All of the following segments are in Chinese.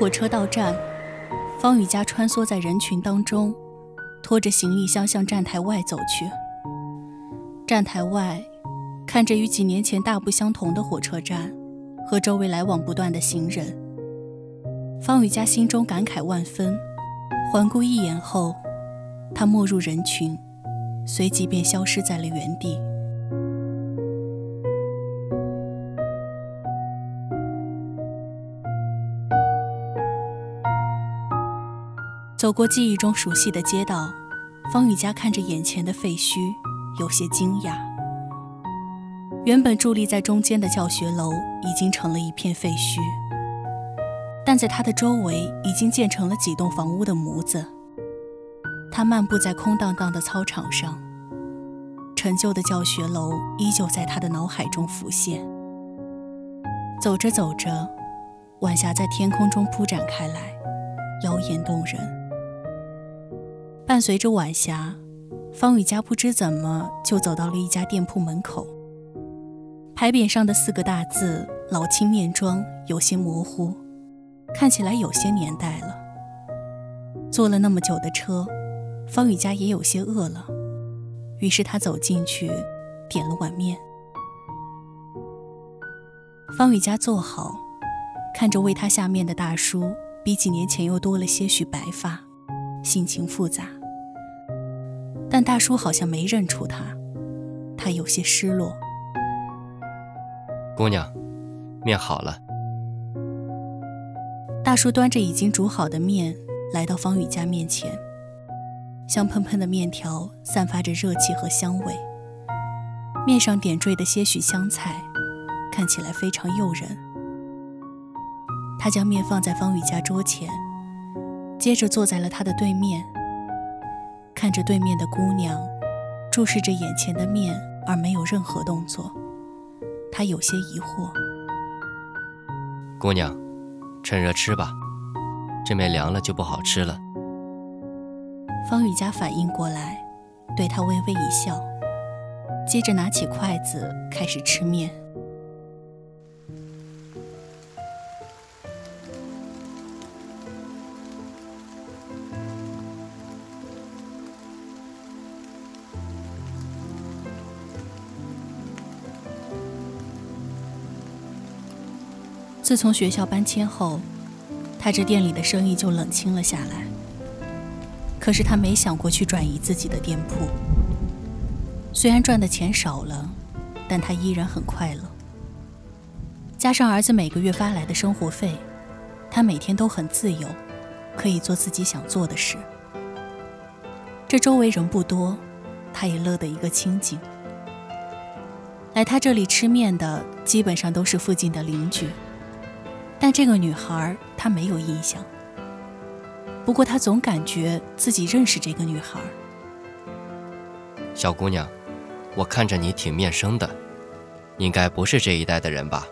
火车到站，方雨佳穿梭在人群当中，拖着行李箱向站台外走去。站台外，看着与几年前大不相同的火车站和周围来往不断的行人，方雨佳心中感慨万分。环顾一眼后，他没入人群，随即便消失在了原地。走过记忆中熟悉的街道，方雨佳看着眼前的废墟，有些惊讶。原本伫立在中间的教学楼已经成了一片废墟，但在它的周围已经建成了几栋房屋的模子。他漫步在空荡荡的操场上，陈旧的教学楼依旧在他的脑海中浮现。走着走着，晚霞在天空中铺展开来，妖艳动人。伴随着晚霞，方雨佳不知怎么就走到了一家店铺门口。牌匾上的四个大字“老青面庄”有些模糊，看起来有些年代了。坐了那么久的车，方雨佳也有些饿了，于是他走进去，点了碗面。方雨佳坐好，看着为他下面的大叔，比几年前又多了些许白发，心情复杂。但大叔好像没认出他，他有些失落。姑娘，面好了。大叔端着已经煮好的面来到方宇家面前，香喷喷的面条散发着热气和香味，面上点缀的些许香菜，看起来非常诱人。他将面放在方宇家桌前，接着坐在了他的对面。看着对面的姑娘，注视着眼前的面，而没有任何动作，他有些疑惑。姑娘，趁热吃吧，这面凉了就不好吃了。方雨佳反应过来，对他微微一笑，接着拿起筷子开始吃面。自从学校搬迁后，他这店里的生意就冷清了下来。可是他没想过去转移自己的店铺。虽然赚的钱少了，但他依然很快乐。加上儿子每个月发来的生活费，他每天都很自由，可以做自己想做的事。这周围人不多，他也乐得一个清静。来他这里吃面的基本上都是附近的邻居，但这个女孩她没有印象。不过她总感觉自己认识这个女孩。小姑娘，我看着你挺面生的，应该不是这一代的人吧？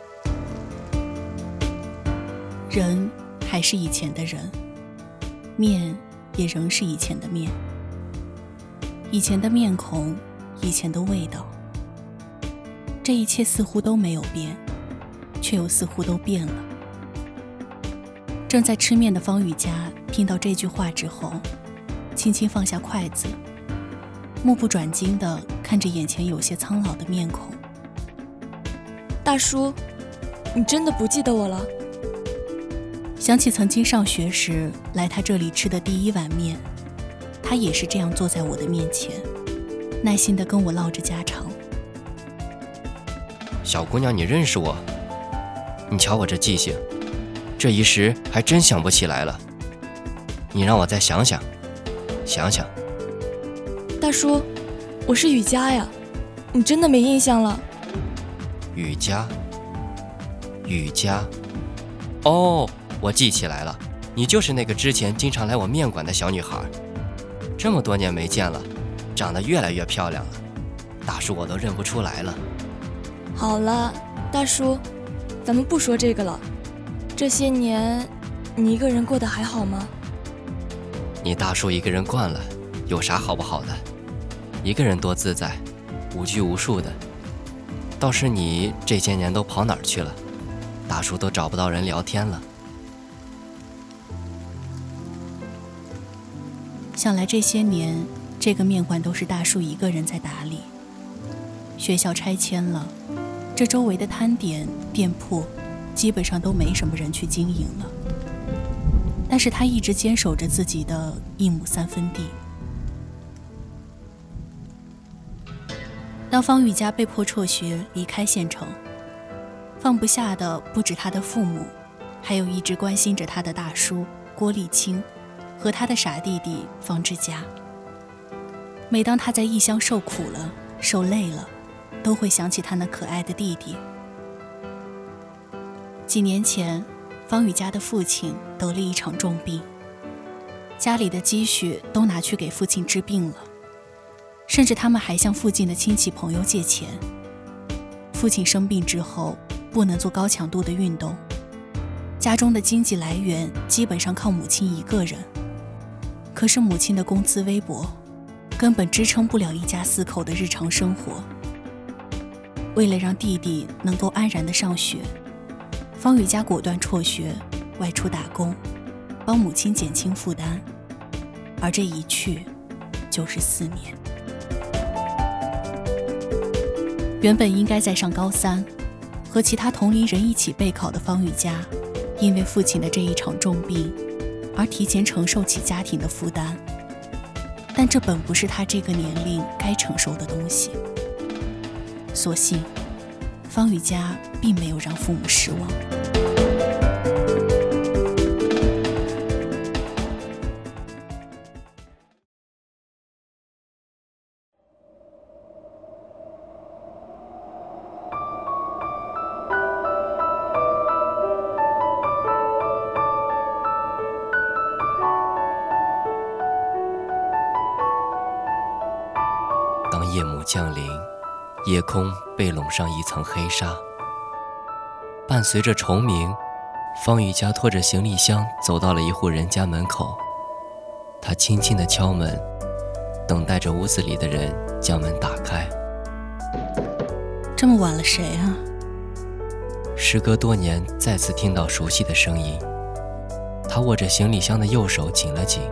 人还是以前的人，面也仍是以前的面，以前的面孔，以前的味道，这一切似乎都没有变，却又似乎都变了。正在吃面的方雨佳听到这句话之后，轻轻放下筷子，目不转睛地看着眼前有些苍老的面孔。大叔，你真的不记得我了？想起曾经上学时来他这里吃的第一碗面，他也是这样坐在我的面前，耐心地跟我唠着家常。小姑娘，你认识我？你瞧我这记性，这一时还真想不起来了。你让我再想想，想想。大叔，我是雨佳呀，你真的没印象了？雨佳，雨佳，哦。我记起来了，你就是那个之前经常来我面馆的小女孩。这么多年没见了，长得越来越漂亮了，大叔我都认不出来了。好了，大叔，咱们不说这个了。这些年，你一个人过得还好吗？你大叔一个人惯了，有啥好不好的？一个人多自在，无拘无束的。倒是你这些年都跑哪儿去了？大叔都找不到人聊天了。想来这些年，这个面馆都是大叔一个人在打理。学校拆迁了，这周围的摊点店铺基本上都没什么人去经营了。但是他一直坚守着自己的一亩三分地。当方玉佳被迫辍学离开县城，放不下的不止他的父母，还有一直关心着他的大叔郭立清。和他的傻弟弟方志佳。每当他在异乡受苦了、受累了，都会想起他那可爱的弟弟。几年前，方宇家的父亲得了一场重病，家里的积蓄都拿去给父亲治病了，甚至他们还向附近的亲戚朋友借钱。父亲生病之后，不能做高强度的运动，家中的经济来源基本上靠母亲一个人。可是母亲的工资微薄，根本支撑不了一家四口的日常生活。为了让弟弟能够安然的上学，方雨佳果断辍学，外出打工，帮母亲减轻负担。而这一去，就是四年。原本应该在上高三，和其他同龄人一起备考的方雨佳，因为父亲的这一场重病。而提前承受起家庭的负担，但这本不是他这个年龄该承受的东西。所幸，方雨佳并没有让父母失望。夜幕降临，夜空被笼上一层黑纱。伴随着虫鸣，方雨佳拖着行李箱走到了一户人家门口。他轻轻地敲门，等待着屋子里的人将门打开。这么晚了，谁啊？时隔多年，再次听到熟悉的声音。他握着行李箱的右手紧了紧。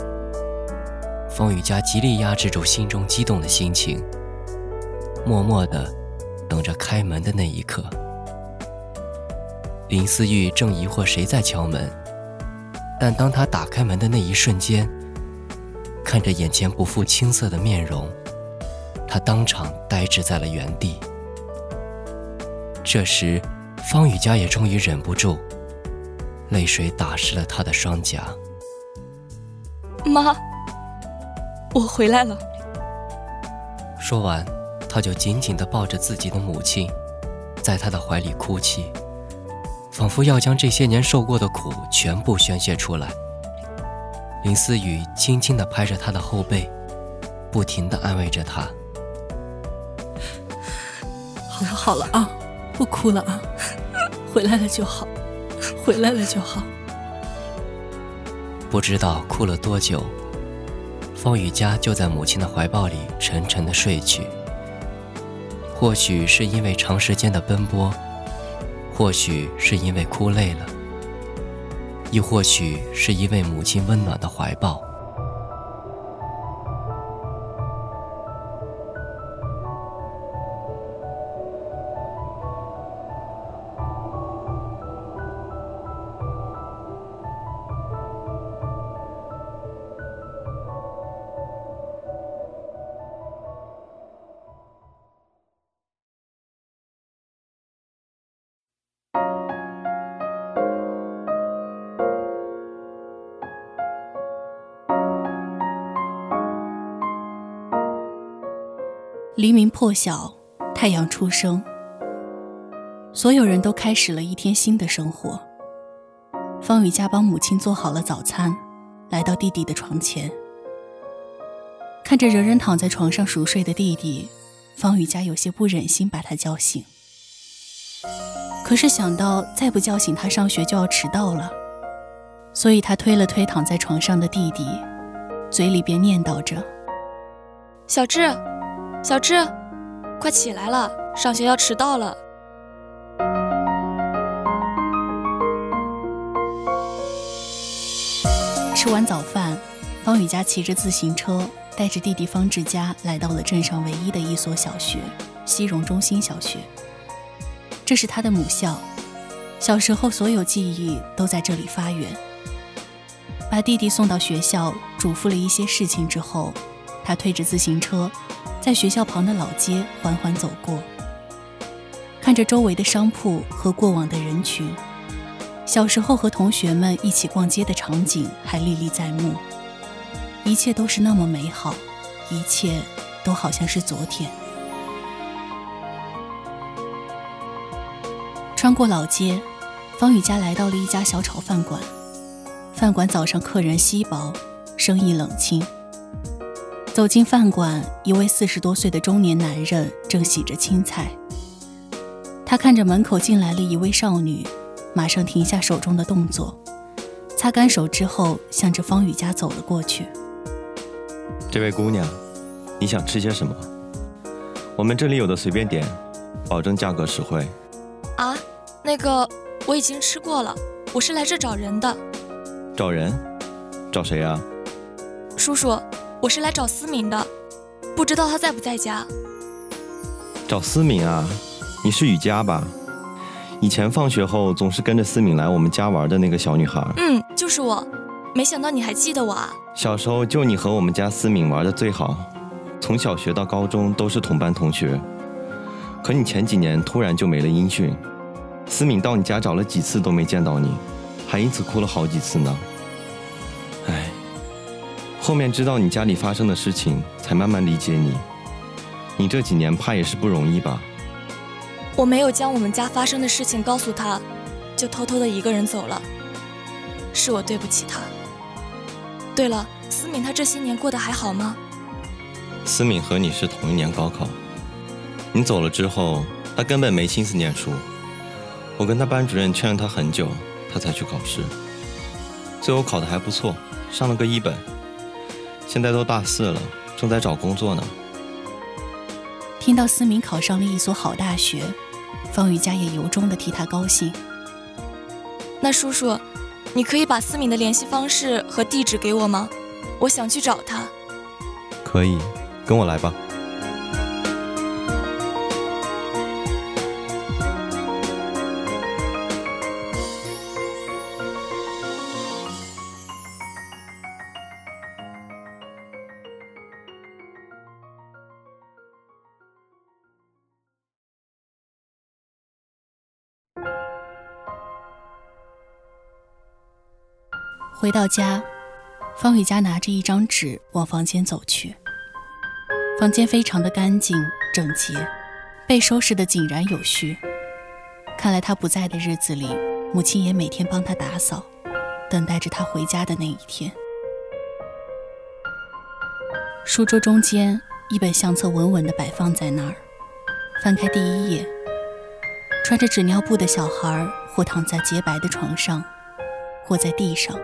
方雨佳极力压制住心中激动的心情。默默的等着开门的那一刻，林思玉正疑惑谁在敲门，但当他打开门的那一瞬间，看着眼前不复青涩的面容，他当场呆滞在了原地。这时，方雨佳也终于忍不住，泪水打湿了他的双颊。妈，我回来了。说完，他就紧紧地抱着自己的母亲，在他的怀里哭泣，仿佛要将这些年受过的苦全部宣泄出来。林思雨轻轻地拍着他的后背，不停地安慰着他：“好了好了啊，不哭了啊，回来了就好，回来了就好。”不知道哭了多久，方雨佳就在母亲的怀抱里沉沉的睡去。或许是因为长时间的奔波，或许是因为哭累了，亦或许是因为母亲温暖的怀抱。黎明破晓，太阳初升，所有人都开始了一天新的生活。方雨佳帮母亲做好了早餐，来到弟弟的床前，看着仍然躺在床上熟睡的弟弟，方雨佳有些不忍心把他叫醒。可是想到再不叫醒他上学就要迟到了，所以他推了推躺在床上的弟弟，嘴里边念叨着：“小智。”小智，快起来了，上学要迟到了。吃完早饭，方雨佳骑着自行车，带着弟弟方志佳来到了镇上唯一的一所小学——西荣中心小学。这是他的母校，小时候所有记忆都在这里发源。把弟弟送到学校，嘱咐了一些事情之后，他推着自行车。在学校旁的老街缓缓走过，看着周围的商铺和过往的人群，小时候和同学们一起逛街的场景还历历在目。一切都是那么美好，一切都好像是昨天。穿过老街，方雨佳来到了一家小炒饭馆。饭馆早上客人稀薄，生意冷清。走进饭馆，一位四十多岁的中年男人正洗着青菜。他看着门口进来了一位少女，马上停下手中的动作，擦干手之后，向着方宇家走了过去。这位姑娘，你想吃些什么？我们这里有的随便点，保证价格实惠。啊，那个我已经吃过了，我是来这找人的。找人？找谁啊？叔叔。我是来找思敏的，不知道他在不在家。找思敏啊？你是雨佳吧？以前放学后总是跟着思敏来我们家玩的那个小女孩。嗯，就是我。没想到你还记得我啊！小时候就你和我们家思敏玩的最好，从小学到高中都是同班同学。可你前几年突然就没了音讯，思敏到你家找了几次都没见到你，还因此哭了好几次呢。唉。后面知道你家里发生的事情，才慢慢理解你。你这几年怕也是不容易吧？我没有将我们家发生的事情告诉他，就偷偷的一个人走了，是我对不起他。对了，思敏她这些年过得还好吗？思敏和你是同一年高考，你走了之后，她根本没心思念书。我跟她班主任劝了她很久，她才去考试，最后考得还不错，上了个一本。现在都大四了，正在找工作呢。听到思敏考上了一所好大学，方雨佳也由衷的替他高兴。那叔叔，你可以把思敏的联系方式和地址给我吗？我想去找他。可以，跟我来吧。到家，方雨佳拿着一张纸往房间走去。房间非常的干净整洁，被收拾的井然有序。看来他不在的日子里，母亲也每天帮他打扫，等待着他回家的那一天。书桌中间，一本相册稳稳地摆放在那儿。翻开第一页，穿着纸尿布的小孩，或躺在洁白的床上，或在地上，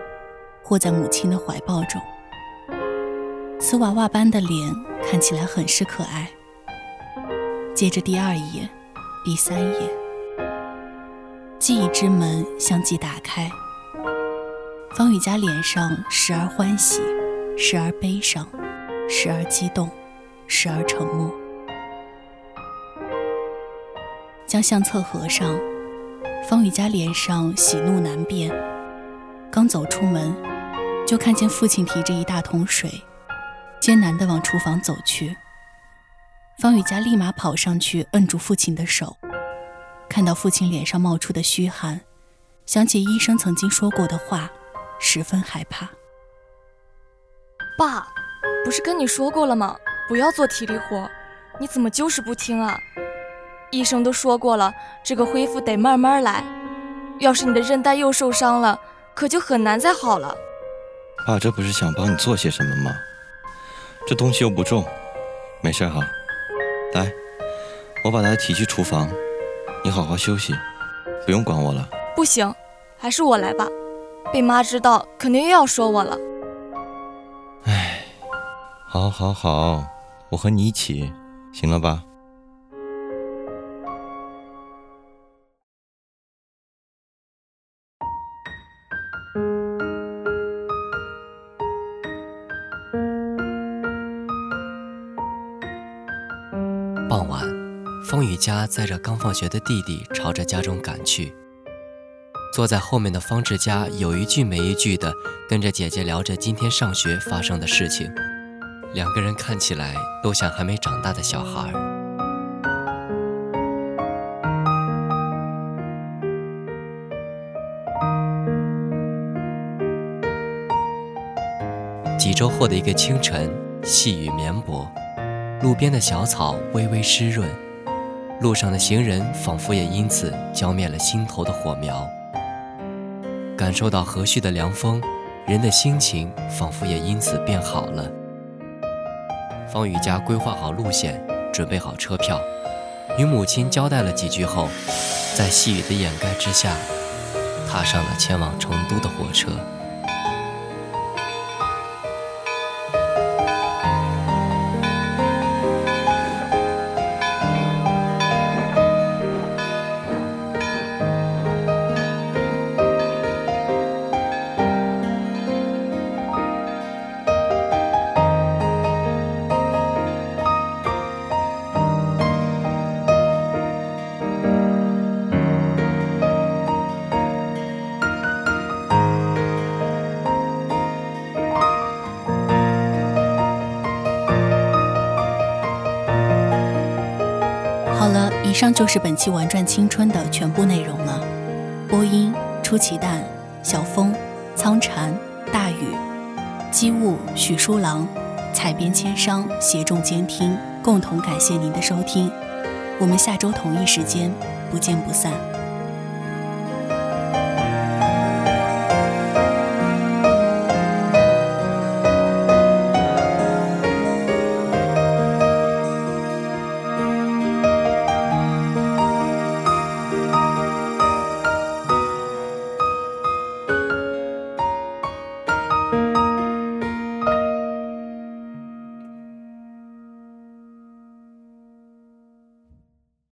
或在母亲的怀抱中。瓷娃娃般的脸看起来很是可爱。接着第二页，第三页。记忆之门相继打开，方雨佳脸上时而欢喜，时而悲伤，时而激动，时而沉默。将相册合上，方雨佳脸上喜怒难辨。刚走出门，就看见父亲提着一大桶水，艰难地往厨房走去。方雨佳立马跑上去，摁住父亲的手。看到父亲脸上冒出的虚汗，想起医生曾经说过的话，十分害怕。爸，不是跟你说过了吗？不要做体力活，你怎么就是不听啊？医生都说过了，这个恢复得慢慢来。要是你的韧带又受伤了，可就很难再好了。爸，这不是想帮你做些什么吗？这东西又不重，没事哈。来，我把它提去厨房。你好好休息，不用管我了。不行，还是我来吧。被妈知道，肯定又要说我了。哎，好，好，好，我和你一起，行了吧？风雨佳载着刚放学的弟弟朝着家中赶去。坐在后面的方志佳有一句没一句的跟着姐姐聊着今天上学发生的事情，两个人看起来都像还没长大的小孩。几周后的一个清晨，细雨绵薄，路边的小草微微湿润。路上的行人仿佛也因此浇灭了心头的火苗，感受到和煦的凉风，人的心情仿佛也因此变好了。方雨佳规划好路线，准备好车票，与母亲交代了几句后，在细雨的掩盖之下，踏上了前往成都的火车。以上就是本期《玩转青春》的全部内容了。播音：出奇蛋、小风、苍蝉、大雨、机务许书郎、采编千商协众监听，共同感谢您的收听。我们下周同一时间不见不散。